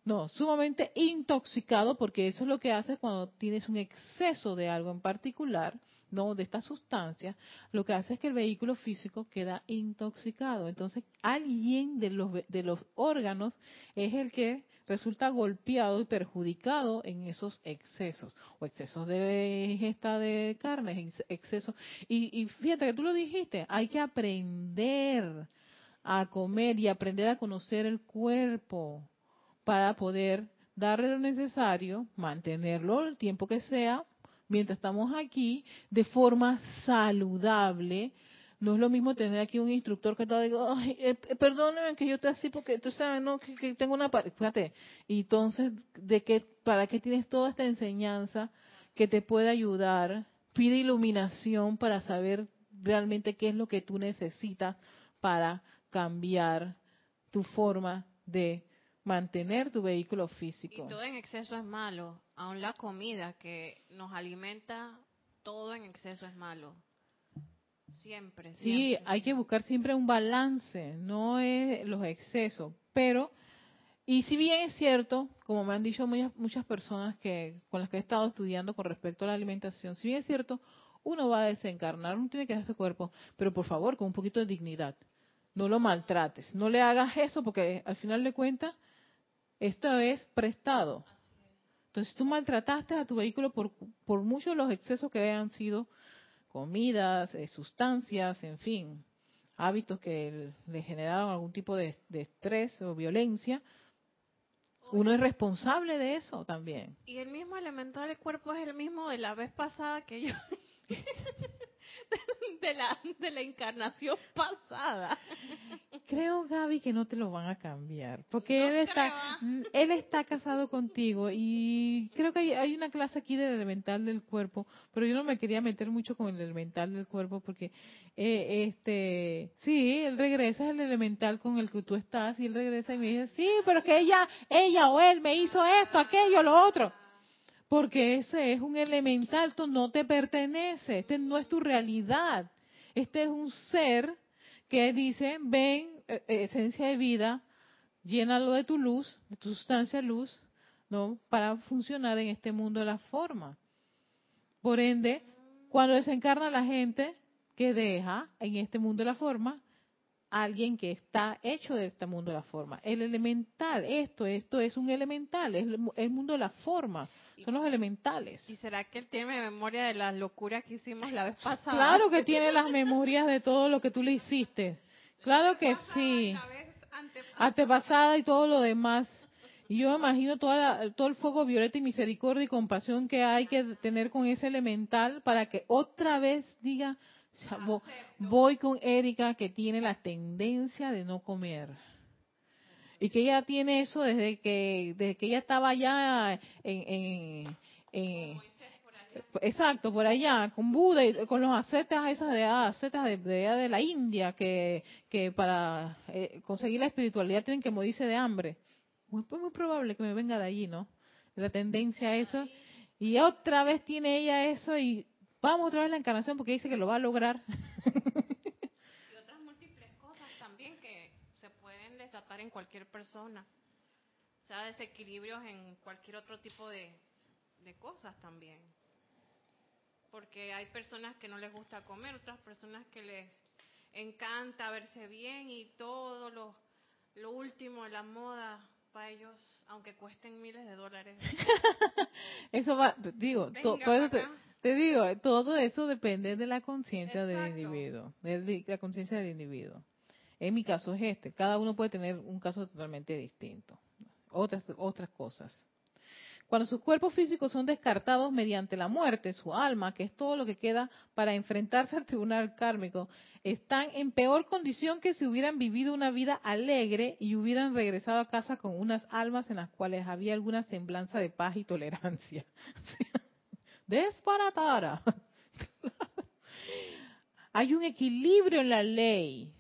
no, sumamente intoxicado, porque eso es lo que haces cuando tienes un exceso de algo en particular, no de esta sustancia, lo que hace es que el vehículo físico queda intoxicado. Entonces, alguien de los, de los órganos es el que resulta golpeado y perjudicado en esos excesos, o excesos de ingesta de carne, excesos. Y, y fíjate que tú lo dijiste, hay que aprender a comer y aprender a conocer el cuerpo para poder darle lo necesario, mantenerlo el tiempo que sea, mientras estamos aquí de forma saludable. No es lo mismo tener aquí un instructor que está digo, ay, eh, perdónenme que yo esté así porque tú sabes, no, que, tengo una, fíjate, entonces, ¿de qué, para qué tienes toda esta enseñanza que te puede ayudar? Pide iluminación para saber realmente qué es lo que tú necesitas para cambiar tu forma de mantener tu vehículo físico. Y todo en exceso es malo. Aún la comida que nos alimenta, todo en exceso es malo. Siempre, siempre. Sí, hay que buscar siempre un balance, no es los excesos. Pero, y si bien es cierto, como me han dicho muchas, muchas personas que con las que he estado estudiando con respecto a la alimentación, si bien es cierto, uno va a desencarnar, uno tiene que hacer ese cuerpo, pero por favor, con un poquito de dignidad no lo maltrates, no le hagas eso porque al final de cuentas esto es prestado. Entonces tú maltrataste a tu vehículo por, por muchos de los excesos que hayan sido comidas, eh, sustancias, en fin, hábitos que le generaron algún tipo de, de estrés o violencia, uno es responsable de eso también. Y el mismo elemento del cuerpo es el mismo de la vez pasada que yo de la, de la encarnación pasada. Creo, Gaby, que no te lo van a cambiar, porque él está él está casado contigo y creo que hay, una clase aquí del elemental del cuerpo, pero yo no me quería meter mucho con el elemental del cuerpo porque eh, este sí, él regresa es el elemental con el que tú estás y él regresa y me dice, "Sí, pero que ella ella o él me hizo esto, aquello, lo otro." Porque ese es un elemental, esto no te pertenece, este no es tu realidad. Este es un ser que dice, ven, eh, eh, esencia de vida, llénalo de tu luz, de tu sustancia luz, ¿no? Para funcionar en este mundo de la forma. Por ende, cuando desencarna la gente que deja en este mundo de la forma, alguien que está hecho de este mundo de la forma. El elemental, esto, esto es un elemental, es el mundo de la forma. Son los elementales. ¿Y será que él tiene memoria de las locuras que hicimos la vez pasada? Claro que tiene las memorias de todo lo que tú le hiciste. Claro que sí. Antepasada y todo lo demás. Y yo imagino toda todo el fuego violeta y misericordia y compasión que hay que tener con ese elemental para que otra vez diga, voy con Erika que tiene la tendencia de no comer y que ella tiene eso desde que desde que ella estaba allá en, exacto por allá con Buda y con los ascetas esas de ah, ascetas de, de, la India que que para eh, conseguir la espiritualidad tienen que morirse de hambre. Muy, muy probable que me venga de allí no la tendencia a eso. Y otra vez tiene ella eso y vamos otra vez a la encarnación porque dice que lo va a lograr en cualquier persona. O sea, desequilibrios en cualquier otro tipo de, cosas también. Porque hay personas que no les gusta comer, otras personas que les encanta verse bien y todo lo, lo último de la moda para ellos, aunque cuesten miles de dólares. eso va, digo, te, digo, todo eso depende de la conciencia del individuo, de la conciencia del individuo. En mi caso es este. Cada uno puede tener un caso totalmente distinto. Otras, otras cosas. Cuando sus cuerpos físicos son descartados mediante la muerte, su alma, que es todo lo que queda para enfrentarse al tribunal kármico, están en peor condición que si hubieran vivido una vida alegre y hubieran regresado a casa con unas almas en las cuales había alguna semblanza de paz y tolerancia. Desparatara. Hay un equilibrio en la ley.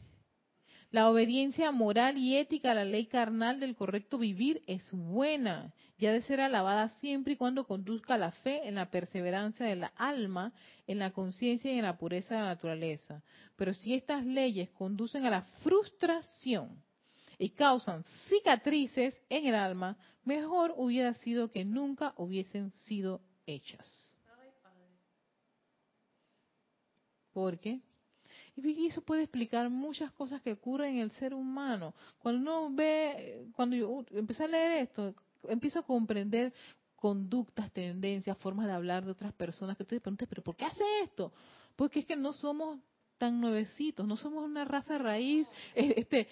La obediencia moral y ética a la ley carnal del correcto vivir es buena y ha de ser alabada siempre y cuando conduzca a la fe en la perseverancia de la alma, en la conciencia y en la pureza de la naturaleza. Pero si estas leyes conducen a la frustración y causan cicatrices en el alma, mejor hubiera sido que nunca hubiesen sido hechas. ¿Por qué? Y eso puede explicar muchas cosas que ocurren en el ser humano. Cuando uno ve, cuando yo uh, empecé a leer esto, empiezo a comprender conductas, tendencias, formas de hablar de otras personas que tú te preguntas, pero ¿por qué hace esto? Porque es que no somos tan nuevecitos, no somos una raza raíz, eh, este,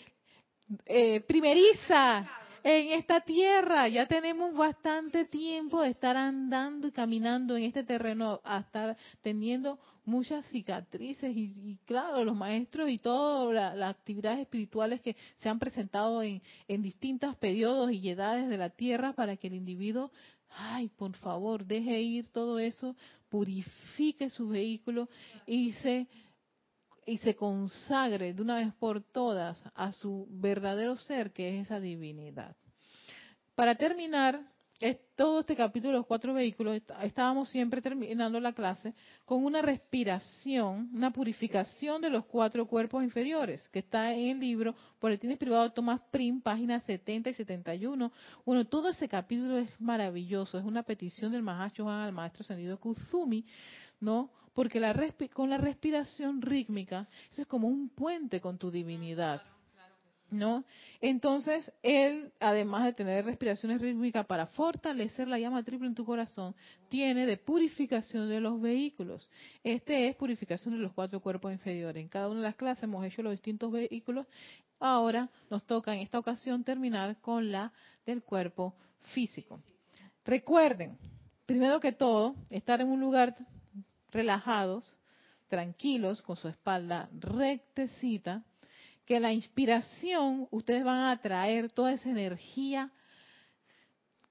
eh, primeriza en esta tierra. Ya tenemos bastante tiempo de estar andando y caminando en este terreno, a estar teniendo muchas cicatrices y, claro, los maestros y todas las actividades espirituales que se han presentado en, en distintos periodos y edades de la tierra para que el individuo, ay, por favor, deje ir todo eso, purifique su vehículo y se y se consagre de una vez por todas a su verdadero ser, que es esa divinidad. Para terminar, todo este capítulo de los cuatro vehículos, estábamos siempre terminando la clase con una respiración, una purificación de los cuatro cuerpos inferiores, que está en el libro Boletines Privados Tomás Prim, páginas 70 y 71. Bueno, todo ese capítulo es maravilloso, es una petición del Mahacho Juan al Maestro Ascendido Kuzumi, ¿no? Porque la con la respiración rítmica, eso es como un puente con tu divinidad. ¿no? Entonces, él, además de tener respiraciones rítmicas para fortalecer la llama triple en tu corazón, tiene de purificación de los vehículos. Este es purificación de los cuatro cuerpos inferiores. En cada una de las clases hemos hecho los distintos vehículos. Ahora nos toca en esta ocasión terminar con la del cuerpo físico. Recuerden, primero que todo, estar en un lugar relajados, tranquilos, con su espalda rectecita, que la inspiración, ustedes van a traer toda esa energía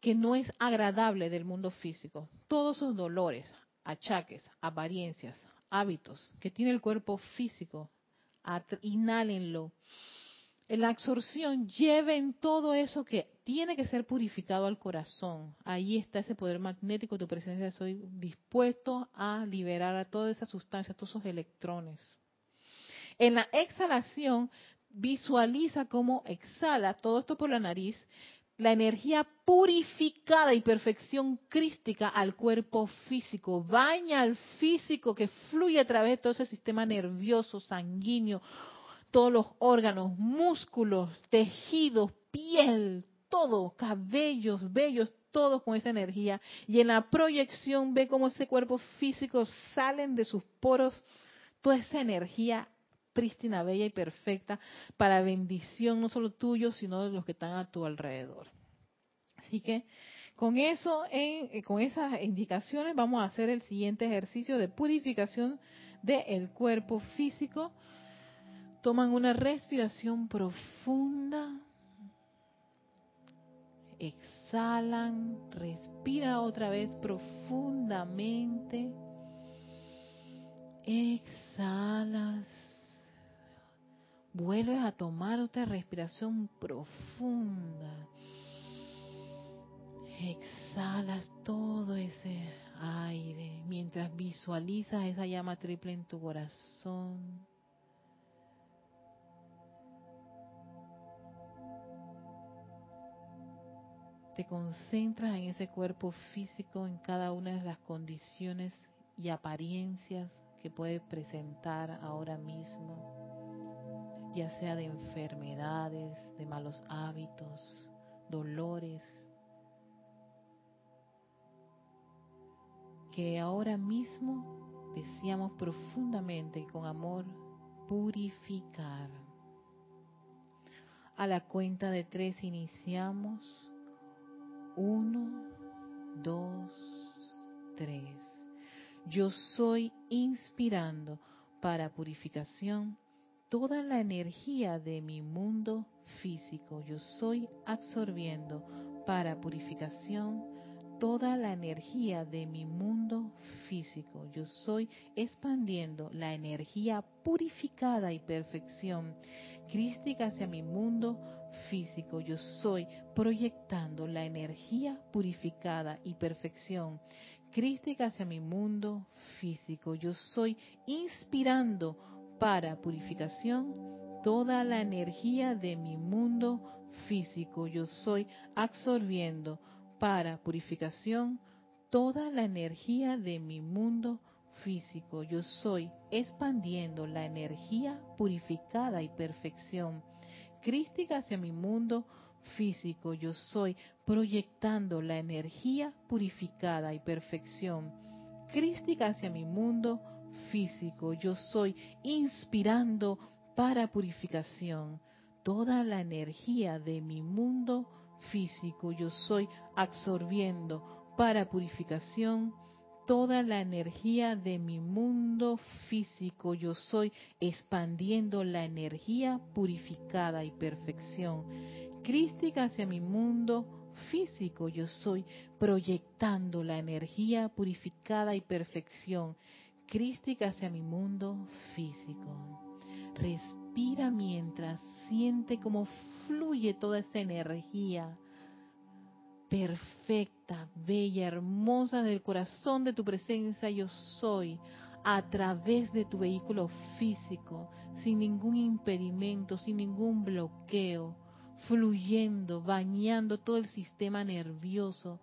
que no es agradable del mundo físico. Todos esos dolores, achaques, apariencias, hábitos que tiene el cuerpo físico, inhálenlo. La absorción lleven todo eso que tiene que ser purificado al corazón. Ahí está ese poder magnético, tu presencia soy dispuesto a liberar a toda esa sustancia, todos esos electrones. En la exhalación, visualiza cómo exhala todo esto por la nariz, la energía purificada y perfección crística al cuerpo físico. Baña al físico que fluye a través de todo ese sistema nervioso, sanguíneo, todos los órganos, músculos, tejidos, piel, todo, cabellos, vellos, todo con esa energía. Y en la proyección ve cómo ese cuerpo físico salen de sus poros toda esa energía prístina, bella y perfecta para bendición no solo tuyo, sino de los que están a tu alrededor. Así que con eso, eh, con esas indicaciones, vamos a hacer el siguiente ejercicio de purificación del cuerpo físico. Toman una respiración profunda. Exhalan, respira otra vez profundamente. Exhalas vuelves a tomar otra respiración profunda. Exhalas todo ese aire mientras visualizas esa llama triple en tu corazón. Te concentras en ese cuerpo físico, en cada una de las condiciones y apariencias que puede presentar ahora mismo ya sea de enfermedades, de malos hábitos, dolores, que ahora mismo deseamos profundamente y con amor purificar. A la cuenta de tres iniciamos. Uno, dos, tres. Yo soy inspirando para purificación toda la energía de mi mundo físico. Yo soy absorbiendo para purificación toda la energía de mi mundo físico. Yo soy expandiendo la energía purificada y perfección crística hacia mi mundo físico. Yo soy proyectando la energía purificada y perfección crística hacia mi mundo físico. Yo soy inspirando para purificación toda la energía de mi mundo físico. Yo soy absorbiendo para purificación toda la energía de mi mundo físico. Yo soy expandiendo la energía purificada y perfección crística hacia mi mundo físico. Yo soy proyectando la energía purificada y perfección crística hacia mi mundo físico, yo soy inspirando para purificación toda la energía de mi mundo físico, yo soy absorbiendo para purificación toda la energía de mi mundo físico, yo soy expandiendo la energía purificada y perfección. Crística hacia mi mundo físico, yo soy proyectando la energía purificada y perfección. Crística hacia mi mundo físico. Respira mientras siente cómo fluye toda esa energía perfecta, bella, hermosa del corazón de tu presencia yo soy a través de tu vehículo físico, sin ningún impedimento, sin ningún bloqueo, fluyendo, bañando todo el sistema nervioso,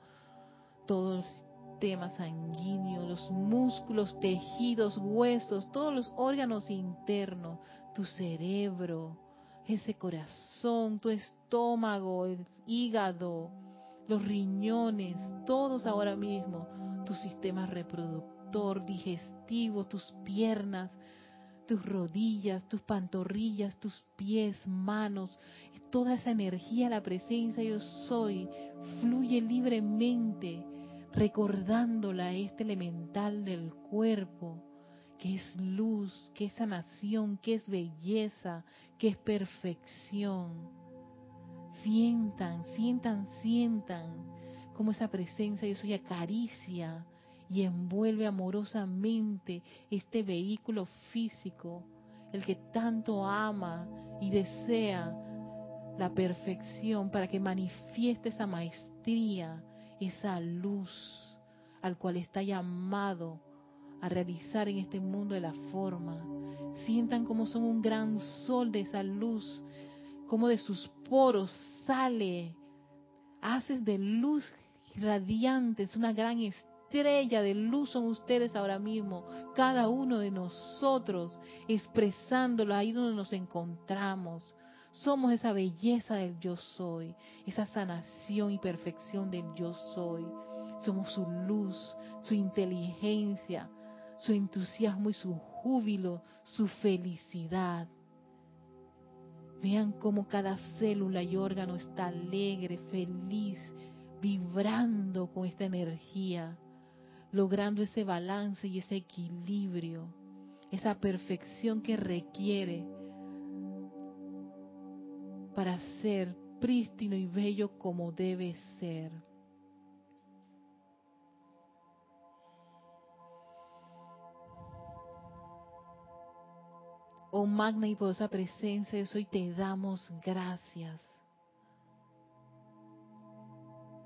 todo el sistema sanguíneo, los músculos, tejidos, huesos, todos los órganos internos, tu cerebro, ese corazón, tu estómago, el hígado, los riñones, todos ahora mismo, tu sistema reproductor, digestivo, tus piernas, tus rodillas, tus pantorrillas, tus pies, manos, toda esa energía, la presencia yo soy, fluye libremente, recordándola a este elemental del cuerpo, que es luz, que es sanación, que es belleza, que es perfección. Sientan, sientan, sientan como esa presencia yo soy acaricia y envuelve amorosamente este vehículo físico, el que tanto ama y desea la perfección para que manifieste esa maestría, esa luz al cual está llamado a realizar en este mundo de la forma. Sientan como son un gran sol de esa luz, como de sus poros sale, haces de luz radiante, es una gran estrella de luz son ustedes ahora mismo, cada uno de nosotros, expresándolo ahí donde nos encontramos. Somos esa belleza del yo soy, esa sanación y perfección del yo soy. Somos su luz, su inteligencia, su entusiasmo y su júbilo, su felicidad. Vean cómo cada célula y órgano está alegre, feliz, vibrando con esta energía logrando ese balance y ese equilibrio, esa perfección que requiere para ser prístino y bello como debe ser. Oh magna y poderosa presencia, eso y te damos gracias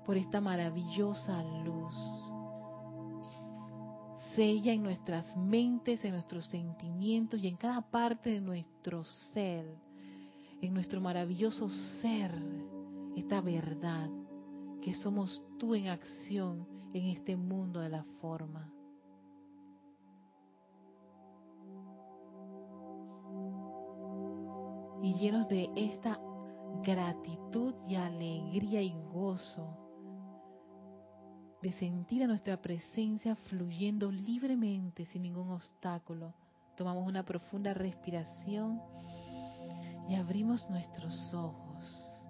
por esta maravillosa luz sella en nuestras mentes, en nuestros sentimientos y en cada parte de nuestro ser, en nuestro maravilloso ser, esta verdad, que somos tú en acción en este mundo de la forma. Y llenos de esta gratitud y alegría y gozo, de sentir a nuestra presencia fluyendo libremente sin ningún obstáculo. Tomamos una profunda respiración y abrimos nuestros ojos.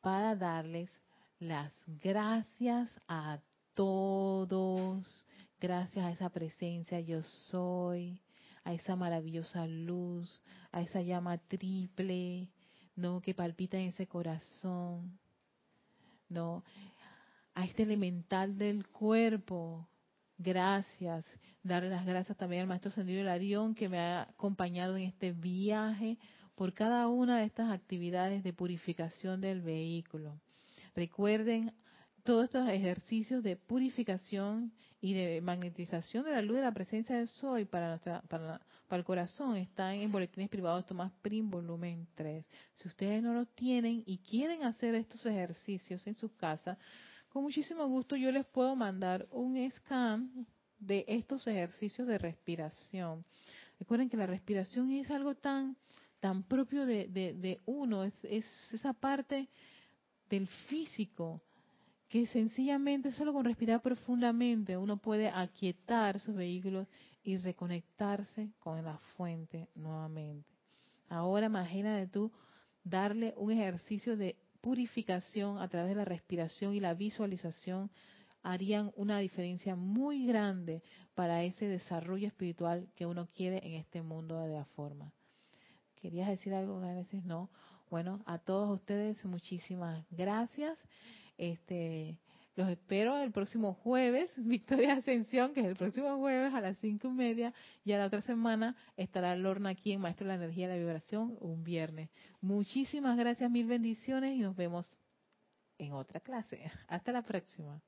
Para darles las gracias a todos, gracias a esa presencia yo soy, a esa maravillosa luz, a esa llama triple, ¿no? Que palpita en ese corazón, ¿no? A este elemental del cuerpo, gracias. Darle las gracias también al Maestro Sendido Larión que me ha acompañado en este viaje por cada una de estas actividades de purificación del vehículo. Recuerden todos estos ejercicios de purificación y de magnetización de la luz de la presencia del Soy para, nuestra, para, el corazón están en Boletines Privados Tomás Prim, volumen 3. Si ustedes no lo tienen y quieren hacer estos ejercicios en su casa, con muchísimo gusto yo les puedo mandar un scan de estos ejercicios de respiración. Recuerden que la respiración es algo tan, tan propio de, de, uno, es, es esa parte del físico que sencillamente solo con respirar profundamente uno puede aquietar sus vehículos y reconectarse con la fuente nuevamente. Ahora imagina tú darle un ejercicio de purificación a través de la respiración y la visualización harían una diferencia muy grande para ese desarrollo espiritual que uno quiere en este mundo de la forma. ¿Querías decir algo? A no. Bueno, a todos ustedes muchísimas gracias. Este, los espero el próximo jueves, Victoria Ascensión, que es el próximo jueves a las cinco y media, y a la otra semana estará Lorna aquí en Maestro de la Energía y la Vibración, un viernes. Muchísimas gracias, mil bendiciones y nos vemos en otra clase. Hasta la próxima.